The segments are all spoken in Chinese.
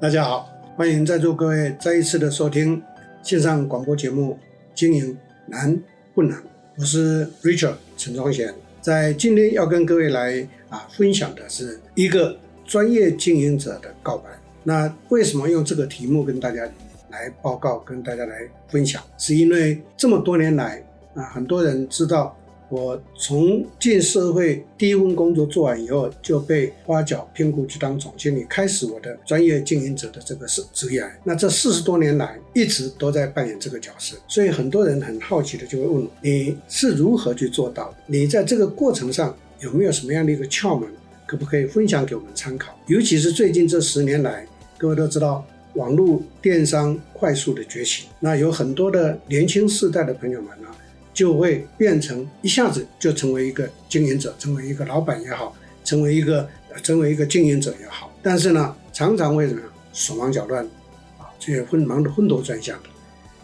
大家好，欢迎在座各位再一次的收听线上广播节目《经营难不难》，我是 Richard 陈庄贤，在今天要跟各位来啊分享的是一个专业经营者的告白。那为什么用这个题目跟大家来报告、跟大家来分享？是因为这么多年来啊，很多人知道。我从进社会第一份工作做完以后，就被挖角聘雇去当总经理，开始我的专业经营者的这个职业。那这四十多年来，一直都在扮演这个角色。所以很多人很好奇的就会问：你是如何去做到？你在这个过程上有没有什么样的一个窍门？可不可以分享给我们参考？尤其是最近这十年来，各位都知道网络电商快速的崛起，那有很多的年轻世代的朋友们呢。就会变成一下子就成为一个经营者，成为一个老板也好，成为一个成为一个经营者也好。但是呢，常常会怎么手忙脚乱啊，这些昏忙的昏头转向的，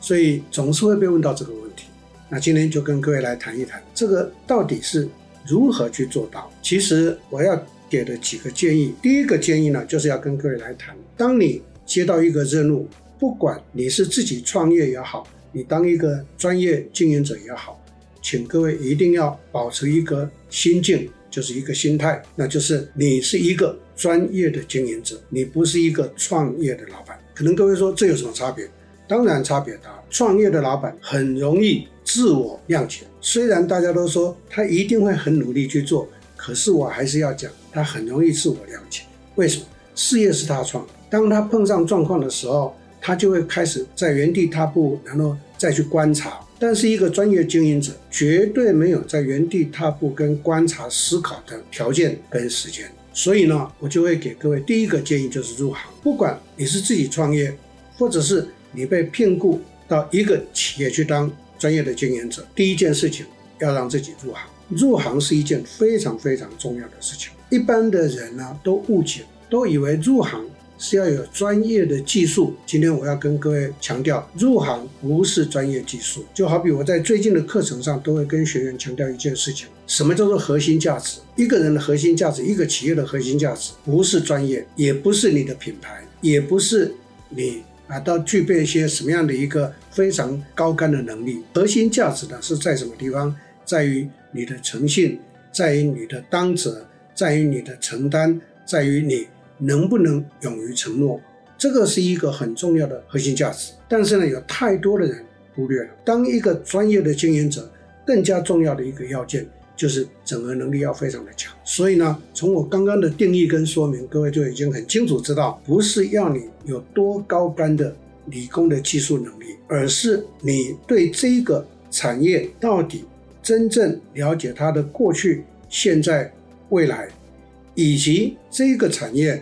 所以总是会被问到这个问题。那今天就跟各位来谈一谈，这个到底是如何去做到？其实我要给的几个建议，第一个建议呢，就是要跟各位来谈，当你接到一个任务，不管你是自己创业也好。你当一个专业经营者也好，请各位一定要保持一个心境，就是一个心态，那就是你是一个专业的经营者，你不是一个创业的老板。可能各位说这有什么差别？当然差别大。创业的老板很容易自我谅解，虽然大家都说他一定会很努力去做，可是我还是要讲，他很容易自我谅解。为什么？事业是他创，当他碰上状况的时候，他就会开始在原地踏步，然后。再去观察，但是一个专业经营者绝对没有在原地踏步跟观察思考的条件跟时间，所以呢，我就会给各位第一个建议就是入行，不管你是自己创业，或者是你被聘雇到一个企业去当专业的经营者，第一件事情要让自己入行。入行是一件非常非常重要的事情，一般的人呢都误解，都以为入行。是要有专业的技术。今天我要跟各位强调，入行不是专业技术。就好比我在最近的课程上都会跟学员强调一件事情：什么叫做核心价值？一个人的核心价值，一个企业的核心价值，不是专业，也不是你的品牌，也不是你啊，到具备一些什么样的一个非常高干的能力。核心价值呢是在什么地方？在于你的诚信，在于你的当责，在于你的承担，在于你。能不能勇于承诺，这个是一个很重要的核心价值。但是呢，有太多的人忽略了。当一个专业的经营者，更加重要的一个要件就是整合能力要非常的强。所以呢，从我刚刚的定义跟说明，各位就已经很清楚知道，不是要你有多高竿的理工的技术能力，而是你对这个产业到底真正了解它的过去、现在、未来。以及这个产业，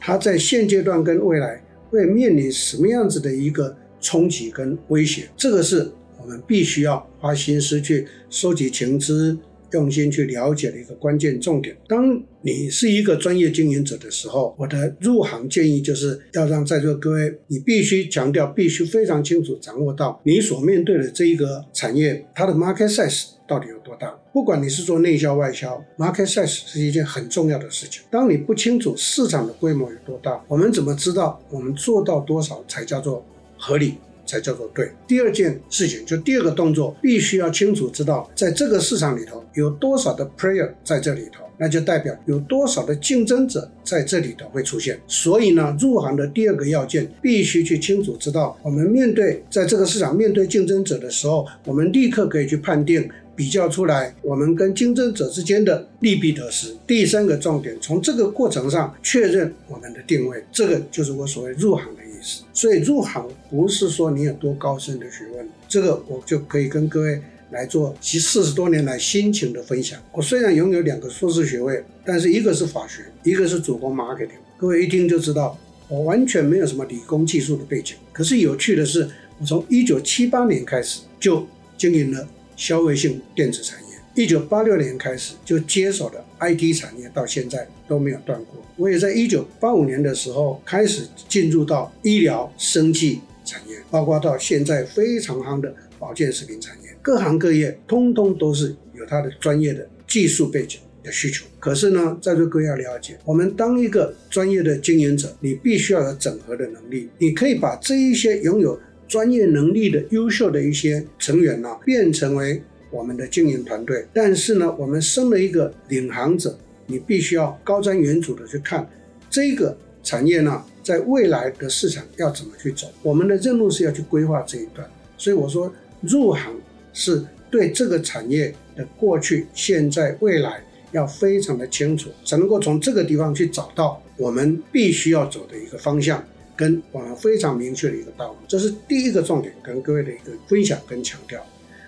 它在现阶段跟未来会面临什么样子的一个冲击跟威胁，这个是我们必须要花心思去收集情资。用心去了解的一个关键重点。当你是一个专业经营者的时候，我的入行建议就是要让在座各位，你必须强调，必须非常清楚掌握到你所面对的这一个产业，它的 market size 到底有多大。不管你是做内销外销，market size 是一件很重要的事情。当你不清楚市场的规模有多大，我们怎么知道我们做到多少才叫做合理？才叫做对。第二件事情，就第二个动作，必须要清楚知道，在这个市场里头有多少的 player 在这里头，那就代表有多少的竞争者在这里头会出现。所以呢，入行的第二个要件，必须去清楚知道，我们面对在这个市场面对竞争者的时候，我们立刻可以去判定、比较出来，我们跟竞争者之间的利弊得失。第三个重点，从这个过程上确认我们的定位，这个就是我所谓入行的意思。所以入行不是说你有多高深的学问，这个我就可以跟各位来做其四十多年来心情的分享。我虽然拥有两个硕士学位，但是一个是法学，一个是主攻 marketing。各位一听就知道，我完全没有什么理工技术的背景。可是有趣的是，我从一九七八年开始就经营了消费性电子产业。一九八六年开始就接手的 IT 产业，到现在都没有断过。我也在一九八五年的时候开始进入到医疗生技产业，包括到现在非常夯的保健食品产业，各行各业通通都是有它的专业的技术背景，的需求。可是呢，在座各位要了解，我们当一个专业的经营者，你必须要有整合的能力。你可以把这一些拥有专业能力的优秀的一些成员呢、变成为我们的经营团队。但是呢，我们身为一个领航者，你必须要高瞻远瞩的去看这个产业呢，在未来的市场要怎么去走。我们的任务是要去规划这一段。所以我说，入行是对这个产业的过去、现在、未来要非常的清楚，才能够从这个地方去找到我们必须要走的一个方向，跟我们非常明确的一个道路。这是第一个重点，跟各位的一个分享跟强调。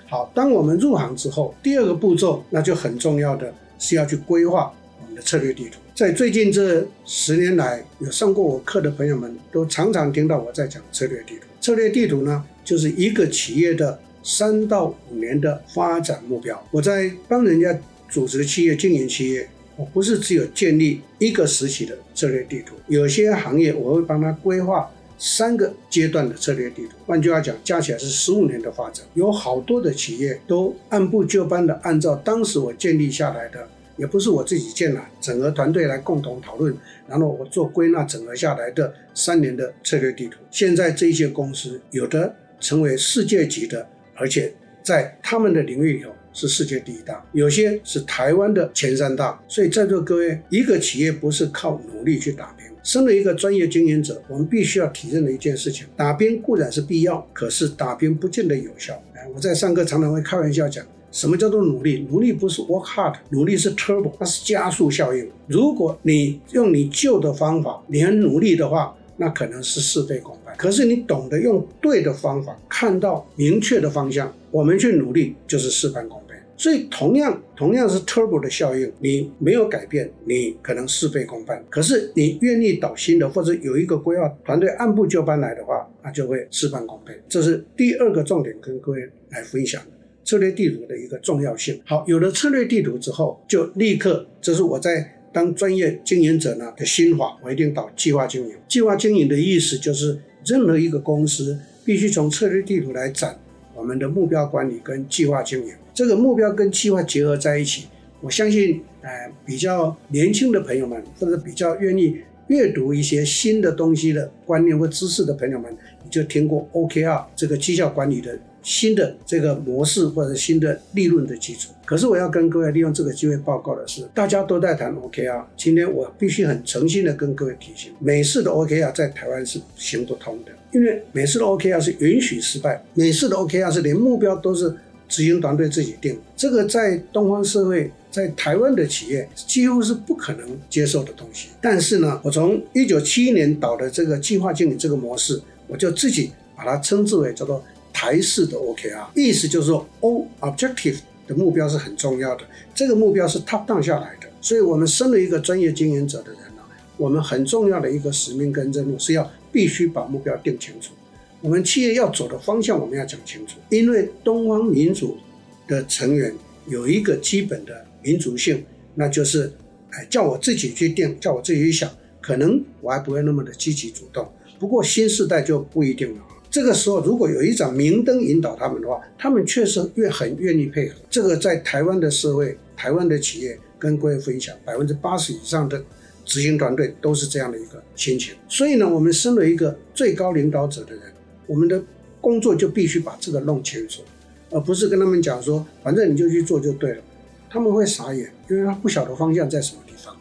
好，当我们入行之后，第二个步骤那就很重要的是要去规划我们的策略地图。在最近这十年来，有上过我课的朋友们都常常听到我在讲策略地图。策略地图呢，就是一个企业的三到五年的发展目标。我在帮人家组织企业、经营企业，我不是只有建立一个时期的策略地图。有些行业我会帮他规划三个阶段的策略地图。换句话讲，加起来是十五年的发展。有好多的企业都按部就班的按照当时我建立下来的，也不是我自己建了，整个团队来共同讨论，然后我做归纳整合下来的三年的策略地图。现在这些公司有的。成为世界级的，而且在他们的领域里头是世界第一大，有些是台湾的前三大。所以在座各位，一个企业不是靠努力去打拼。身为一个专业经营者，我们必须要体认的一件事情：打拼固然是必要，可是打拼不见得有效。哎，我在上课常常会开玩笑讲，什么叫做努力？努力不是 work hard，努力是 turbo，它是加速效应。如果你用你旧的方法，你很努力的话，那可能是事倍功半。可是你懂得用对的方法，看到明确的方向，我们去努力就是事半功倍。所以同样同样是 turbo 的效应，你没有改变，你可能事倍功半。可是你愿意导新的，或者有一个规划团队按部就班来的话，那就会事半功倍。这是第二个重点，跟各位来分享策略地图的一个重要性。好，有了策略地图之后，就立刻，这是我在。当专业经营者呢的心法，我一定导计划经营。计划经营的意思就是，任何一个公司必须从策略地图来展我们的目标管理跟计划经营。这个目标跟计划结合在一起，我相信，呃，比较年轻的朋友们，或者比较愿意阅读一些新的东西的观念或知识的朋友们，你就听过 OKR 这个绩效管理的。新的这个模式或者新的利润的基础，可是我要跟各位利用这个机会报告的是，大家都在谈 OKR，今天我必须很诚心的跟各位提醒，美式的 OKR 在台湾是行不通的，因为美式的 OKR 是允许失败，美式的 OKR 是连目标都是执行团队自己定，这个在东方社会，在台湾的企业几乎是不可能接受的东西。但是呢，我从一九七一年导的这个计划经理这个模式，我就自己把它称之为叫做。台式的 OKR，意思就是说，O objective 的目标是很重要的，这个目标是 top down 下来的。所以，我们身为一个专业经营者的人呢，我们很重要的一个使命跟任务是要必须把目标定清楚。我们企业要走的方向，我们要讲清楚。因为东方民主的成员有一个基本的民族性，那就是，哎，叫我自己去定，叫我自己去想，可能我还不会那么的积极主动。不过新时代就不一定了。这个时候，如果有一盏明灯引导他们的话，他们确实越很愿意配合。这个在台湾的社会、台湾的企业跟各位分享，百分之八十以上的执行团队都是这样的一个心情。所以呢，我们身为一个最高领导者的人，我们的工作就必须把这个弄清楚，而不是跟他们讲说，反正你就去做就对了。他们会傻眼，因为他不晓得方向在什么地方。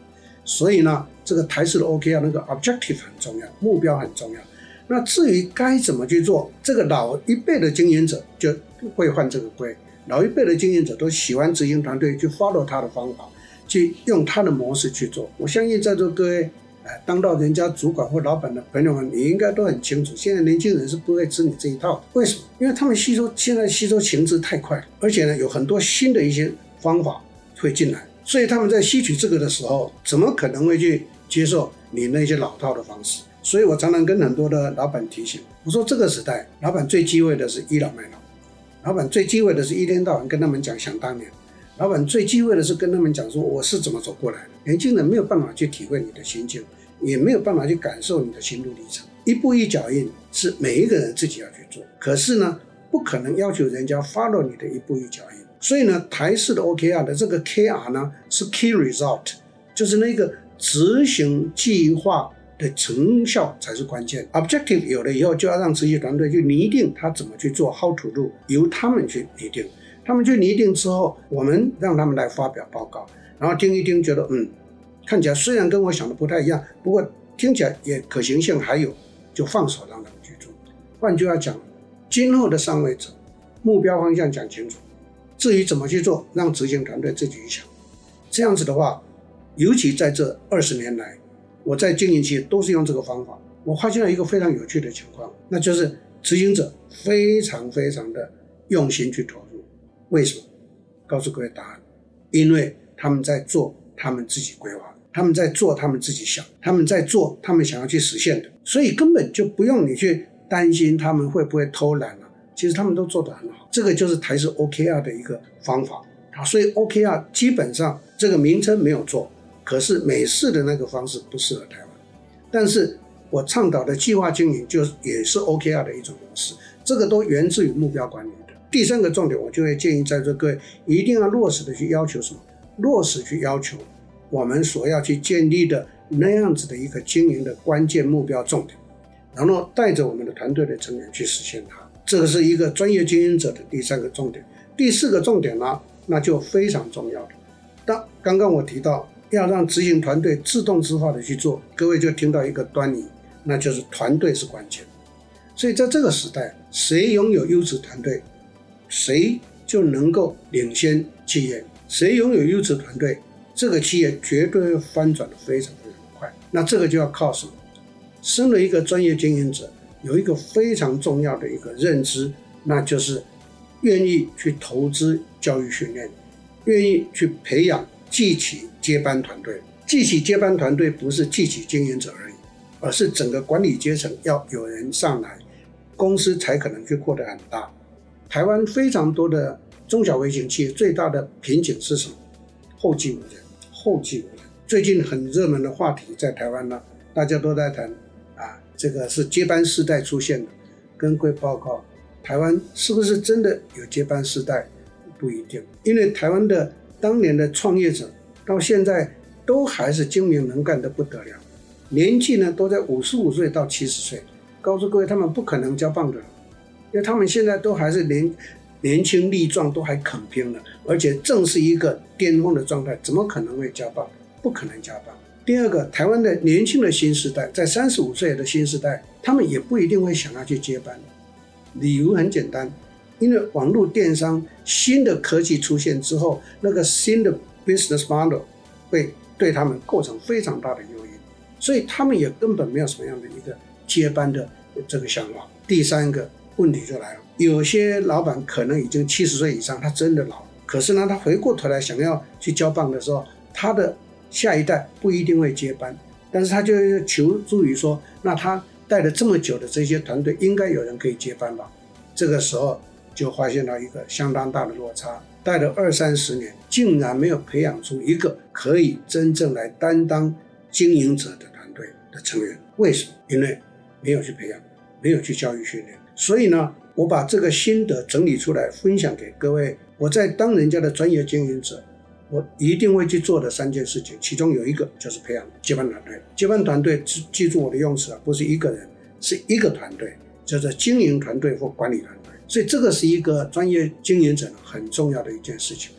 所以呢，这个台式的 OK 啊那个 objective 很重要，目标很重要。那至于该怎么去做，这个老一辈的经营者就会犯这个规。老一辈的经营者都喜欢执行团队去 follow 他的方法，去用他的模式去做。我相信在座各位，哎，当到人家主管或老板的朋友们，你应该都很清楚，现在年轻人是不会吃你这一套的。为什么？因为他们吸收现在吸收情资太快了，而且呢，有很多新的一些方法会进来，所以他们在吸取这个的时候，怎么可能会去接受你那些老套的方式？所以我常常跟很多的老板提醒，我说这个时代，老板最忌讳的是倚老卖老，老板最忌讳的是一天到晚跟他们讲想当年，老板最忌讳的是跟他们讲说我是怎么走过来的。年轻人没有办法去体会你的心境，也没有办法去感受你的心路历程。一步一脚印是每一个人自己要去做，可是呢，不可能要求人家 follow 你的一步一脚印。所以呢，台式的 OKR 的这个 KR 呢是 Key Result，就是那个执行计划的成效才是关键。Objective 有了以后，就要让执行团队去拟定他怎么去做，How to do，由他们去拟定。他们去拟定之后，我们让他们来发表报告，然后听一听，觉得嗯，看起来虽然跟我想的不太一样，不过听起来也可行性还有，就放手让他们去做。换句话讲，今后的上位者目标方向讲清楚，至于怎么去做，让执行团队自己去想。这样子的话，尤其在这二十年来。我在经营期都是用这个方法，我发现了一个非常有趣的情况，那就是执行者非常非常的用心去投入。为什么？告诉各位答案，因为他们在做他们自己规划，他们在做他们自己想，他们在做他们想要去实现的，所以根本就不用你去担心他们会不会偷懒了。其实他们都做得很好，这个就是台式 OKR 的一个方法啊。所以 OKR 基本上这个名称没有错。可是美式的那个方式不适合台湾，但是我倡导的计划经营就也是 OKR 的一种模式，这个都源自于目标管理的。第三个重点，我就会建议在座各位一定要落实的去要求什么？落实去要求我们所要去建立的那样子的一个经营的关键目标重点，然后带着我们的团队的成员去实现它。这个是一个专业经营者的第三个重点。第四个重点呢，那就非常重要的。当刚刚我提到。要让执行团队自动自发的去做，各位就听到一个端倪，那就是团队是关键。所以在这个时代，谁拥有优质团队，谁就能够领先企业。谁拥有优质团队，这个企业绝对会翻转的非常非常快。那这个就要靠什么？身为一个专业经营者，有一个非常重要的一个认知，那就是愿意去投资教育训练，愿意去培养。记起接班团队，记起接班团队不是记起经营者而已，而是整个管理阶层要有人上来，公司才可能去扩得很大。台湾非常多的中小微型企业最大的瓶颈是什么？后继无人，后继无人。最近很热门的话题在台湾呢，大家都在谈啊，这个是接班世代出现的。跟各位报告，台湾是不是真的有接班世代？不一定，因为台湾的。当年的创业者到现在都还是精明能干的不得了，年纪呢都在五十五岁到七十岁。告诉各位，他们不可能交棒的，因为他们现在都还是年年轻力壮，都还肯拼了，而且正是一个巅峰的状态，怎么可能会加班？不可能加班。第二个，台湾的年轻的新时代，在三十五岁的新时代，他们也不一定会想要去接班，理由很简单。因为网络电商新的科技出现之后，那个新的 business model 会对他们构成非常大的诱因，所以他们也根本没有什么样的一个接班的这个想法。第三个问题就来了，有些老板可能已经七十岁以上，他真的老，可是呢，他回过头来想要去交棒的时候，他的下一代不一定会接班，但是他就求助于说，那他带了这么久的这些团队，应该有人可以接班吧？这个时候。就发现了一个相当大的落差，带了二三十年，竟然没有培养出一个可以真正来担当经营者的团队的成员。为什么？因为没有去培养，没有去教育训练。所以呢，我把这个心得整理出来，分享给各位。我在当人家的专业经营者，我一定会去做的三件事情，其中有一个就是培养接班团队。接班团队，记记住我的用词啊，不是一个人，是一个团队，叫做经营团队或管理团队。所以这个是一个专业经营者很重要的一件事情。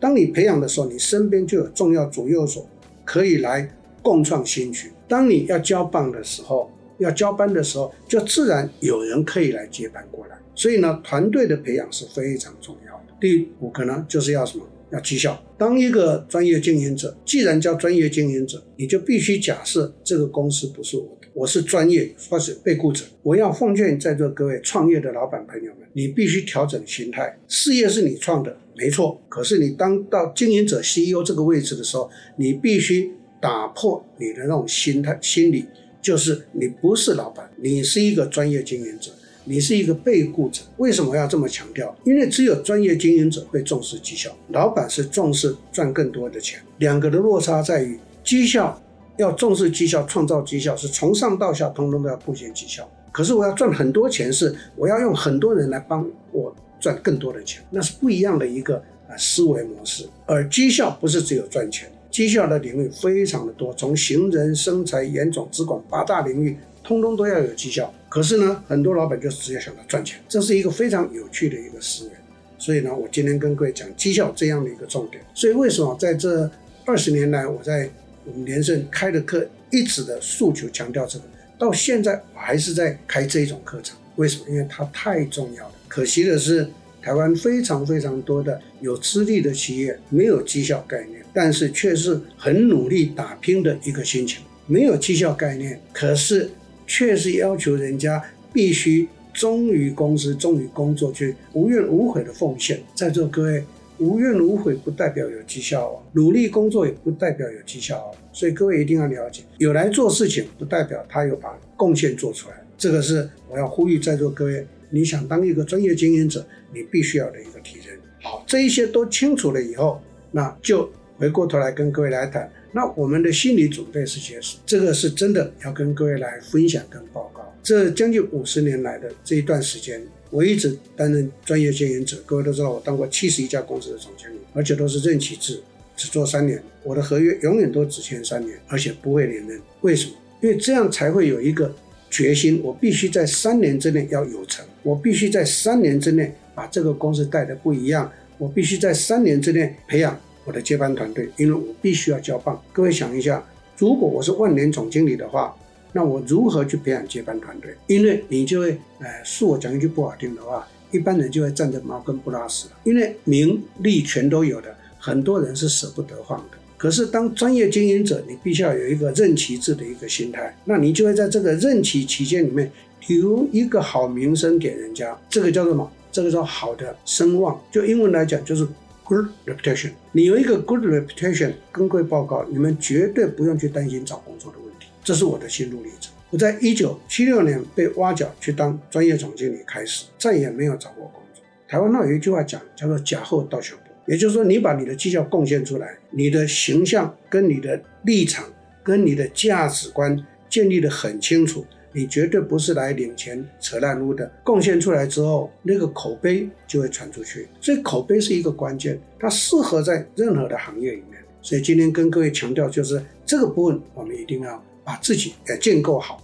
当你培养的时候，你身边就有重要左右手可以来共创新局。当你要交棒的时候，要交班的时候，就自然有人可以来接班过来。所以呢，团队的培养是非常重要的。第五个呢，就是要什么？要绩效。当一个专业经营者，既然叫专业经营者，你就必须假设这个公司不是我的。我是专业或是被雇者，我要奉劝在座各位创业的老板朋友们，你必须调整心态。事业是你创的，没错。可是你当到经营者 CEO 这个位置的时候，你必须打破你的那种心态心理，就是你不是老板，你是一个专业经营者，你是一个被雇者。为什么要这么强调？因为只有专业经营者会重视绩效，老板是重视赚更多的钱。两个的落差在于绩效。要重视绩效，创造绩效是从上到下通通都要贡献绩效。可是我要赚很多钱，是我要用很多人来帮我赚更多的钱，那是不一样的一个啊思维模式。而绩效不是只有赚钱，绩效的领域非常的多，从行人、生财、研总、资管八大领域，通通都要有绩效。可是呢，很多老板就直接想到赚钱，这是一个非常有趣的一个思维。所以呢，我今天跟各位讲绩效这样的一个重点。所以为什么在这二十年来，我在我们连胜开的课一直的诉求强调这个，到现在我还是在开这一种课程。为什么？因为它太重要了。可惜的是，台湾非常非常多的有资历的企业没有绩效概念，但是却是很努力打拼的一个心情。没有绩效概念，可是却是要求人家必须忠于公司、忠于工作，去无怨无悔的奉献。在座各位，无怨无悔不代表有绩效哦，努力工作也不代表有绩效哦。所以各位一定要了解，有来做事情不代表他有把贡献做出来。这个是我要呼吁在座各位，你想当一个专业经营者，你必须要的一个提升。好，这一些都清楚了以后，那就回过头来跟各位来谈。那我们的心理准备是些什么？这个是真的要跟各位来分享跟报告。这将近五十年来的这一段时间，我一直担任专业经营者。各位都知道，我当过七十一家公司的总经理，而且都是任期制，只做三年。我的合约永远都只签三年，而且不会连任。为什么？因为这样才会有一个。决心，我必须在三年之内要有成，我必须在三年之内把这个公司带得不一样，我必须在三年之内培养我的接班团队，因为我必须要交棒。各位想一下，如果我是万年总经理的话，那我如何去培养接班团队？因为你就会，呃，恕我讲一句不好听的话，一般人就会站着茅坑不拉屎，因为名利全都有的，很多人是舍不得放的。可是，当专业经营者，你必须要有一个任期制的一个心态，那你就会在这个任期期间里面留一个好名声给人家。这个叫做什么？这个叫好的声望。就英文来讲，就是 good reputation。你有一个 good reputation，跟各位报告，你们绝对不用去担心找工作的问题。这是我的心路历程。我在一九七六年被挖角去当专业总经理开始，再也没有找过工作。台湾那有一句话讲，叫做“假后到手”。也就是说，你把你的绩效贡献出来，你的形象跟你的立场跟你的价值观建立得很清楚，你绝对不是来领钱扯烂撸的。贡献出来之后，那个口碑就会传出去，所以口碑是一个关键，它适合在任何的行业里面。所以今天跟各位强调，就是这个部分我们一定要把自己给建构好。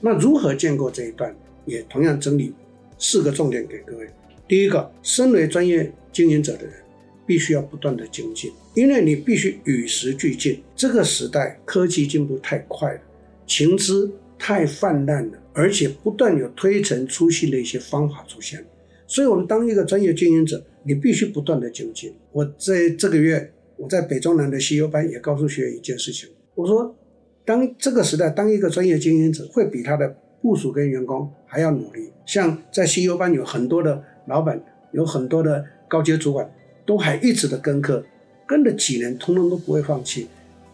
那如何建构这一段，也同样整理四个重点给各位。第一个，身为专业经营者的人。必须要不断的精进，因为你必须与时俱进。这个时代科技进步太快了，情资太泛滥了，而且不断有推陈出新的一些方法出现。所以，我们当一个专业经营者，你必须不断的精进。我在这个月，我在北中南的 CEO 班也告诉学员一件事情，我说，当这个时代，当一个专业经营者会比他的部属跟员工还要努力。像在 CEO 班有很多的老板，有很多的高阶主管。都还一直的跟课，跟了几年，通通都不会放弃。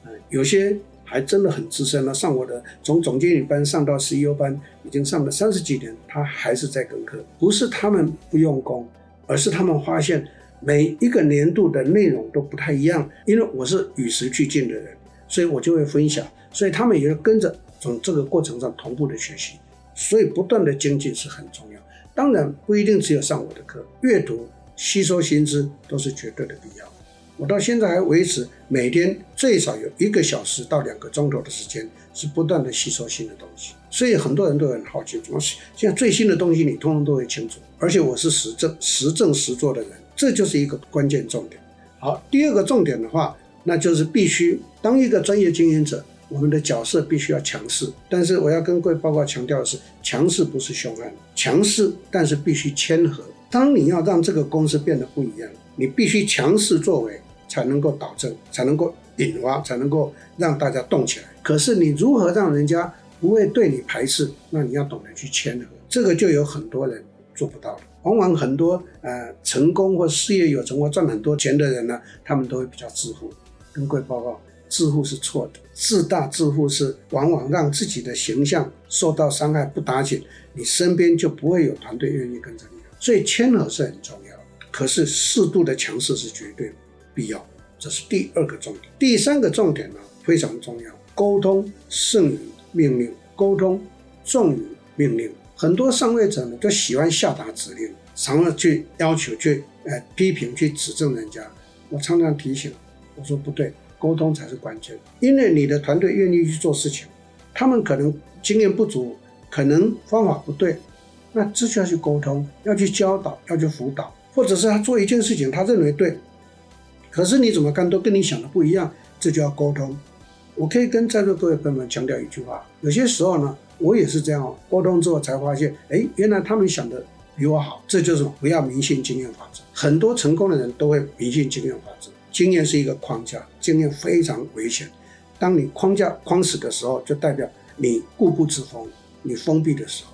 嗯，有些还真的很资深了，上我的从总经理班上到 CEO 班，已经上了三十几年，他还是在跟课。不是他们不用功，而是他们发现每一个年度的内容都不太一样。因为我是与时俱进的人，所以我就会分享，所以他们也会跟着从这个过程上同步的学习。所以不断的精进是很重要。当然不一定只有上我的课，阅读。吸收新知都是绝对的必要。我到现在还维持每天最少有一个小时到两个钟头的时间，是不断的吸收新的东西。所以很多人都很好奇，怎么现在最新的东西你通通都会清楚。而且我是实证、实证实做的人，这就是一个关键重点。好，第二个重点的话，那就是必须当一个专业经营者，我们的角色必须要强势。但是我要跟各位报告强调的是，强势不是凶悍，强势但是必须谦和。当你要让这个公司变得不一样，你必须强势作为，才能够导正，才能够引发，才能够让大家动起来。可是你如何让人家不会对你排斥？那你要懂得去谦和，这个就有很多人做不到。往往很多呃成功或事业有成或赚很多钱的人呢，他们都会比较自负。跟各位报告，自负是错的，自大自负是往往让自己的形象受到伤害不打紧，你身边就不会有团队愿意跟着你。所以谦和是很重要，可是适度的强势是绝对必要，这是第二个重点。第三个重点呢，非常重要，沟通胜于命令，沟通重于命令。很多上位者呢，都喜欢下达指令，常常去要求、去呃批评、去指正人家。我常常提醒，我说不对，沟通才是关键。因为你的团队愿意去做事情，他们可能经验不足，可能方法不对，那这就要去沟通，要去教导，要去辅导，或者是他做一件事情，他认为对，可是你怎么干都跟你想的不一样，这就要沟通。我可以跟在座各位朋友们强调一句话：有些时候呢，我也是这样，沟通之后才发现，哎，原来他们想的比我好。这就是不要迷信经验法则。很多成功的人都会迷信经验法则。经验是一个框架，经验非常危险。当你框架框死的时候，就代表你固步自封，你封闭的时候。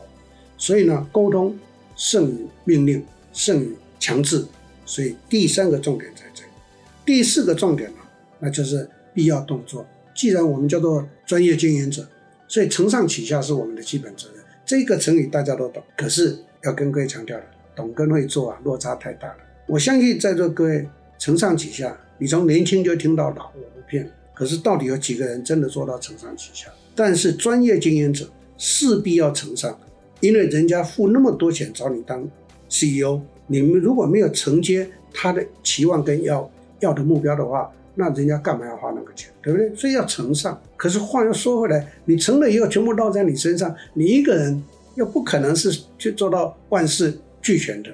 所以呢，沟通胜于命令，胜于强制。所以第三个重点在这里。第四个重点呢，那就是必要动作。既然我们叫做专业经营者，所以承上启下是我们的基本责任。这个成语大家都懂，可是要跟各位强调的，懂跟会做啊，落差太大了。我相信在座各位承上启下，你从年轻就听到老，我不骗。可是到底有几个人真的做到承上启下？但是专业经营者势必要承上，因为人家付那么多钱找你当 CEO，你们如果没有承接他的期望跟要要的目标的话。那人家干嘛要花那个钱，对不对？所以要承上。可是话又说回来，你承了以后，全部落在你身上，你一个人又不可能是去做到万事俱全的。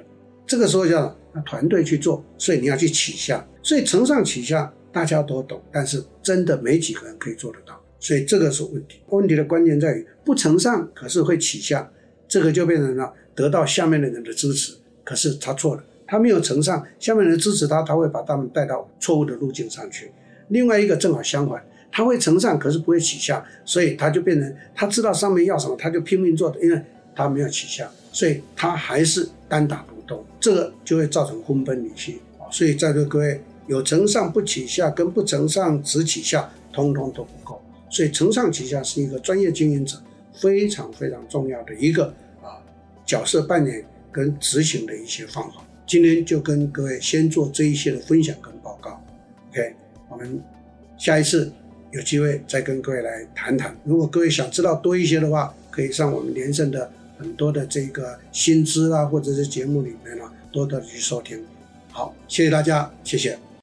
这个时候叫团队去做，所以你要去启下。所以承上启下大家都懂，但是真的没几个人可以做得到。所以这个是问题。问题的关键在于不承上，可是会启下，这个就变成了得到下面的人的支持，可是他错了。他没有承上，下面人支持他，他会把他们带到错误的路径上去。另外一个正好相反，他会承上，可是不会启下，所以他就变成他知道上面要什么，他就拼命做的，因为他没有启下，所以他还是单打独斗，这个就会造成分崩离析。所以在座各位有承上不启下，跟不承上只启下，通通都不够。所以承上启下是一个专业经营者非常非常重要的一个啊角色扮演跟执行的一些方法。今天就跟各位先做这一些的分享跟报告，OK，我们下一次有机会再跟各位来谈谈。如果各位想知道多一些的话，可以上我们连胜的很多的这个新资啊，或者是节目里面呢，多多的去收听。好，谢谢大家，谢谢。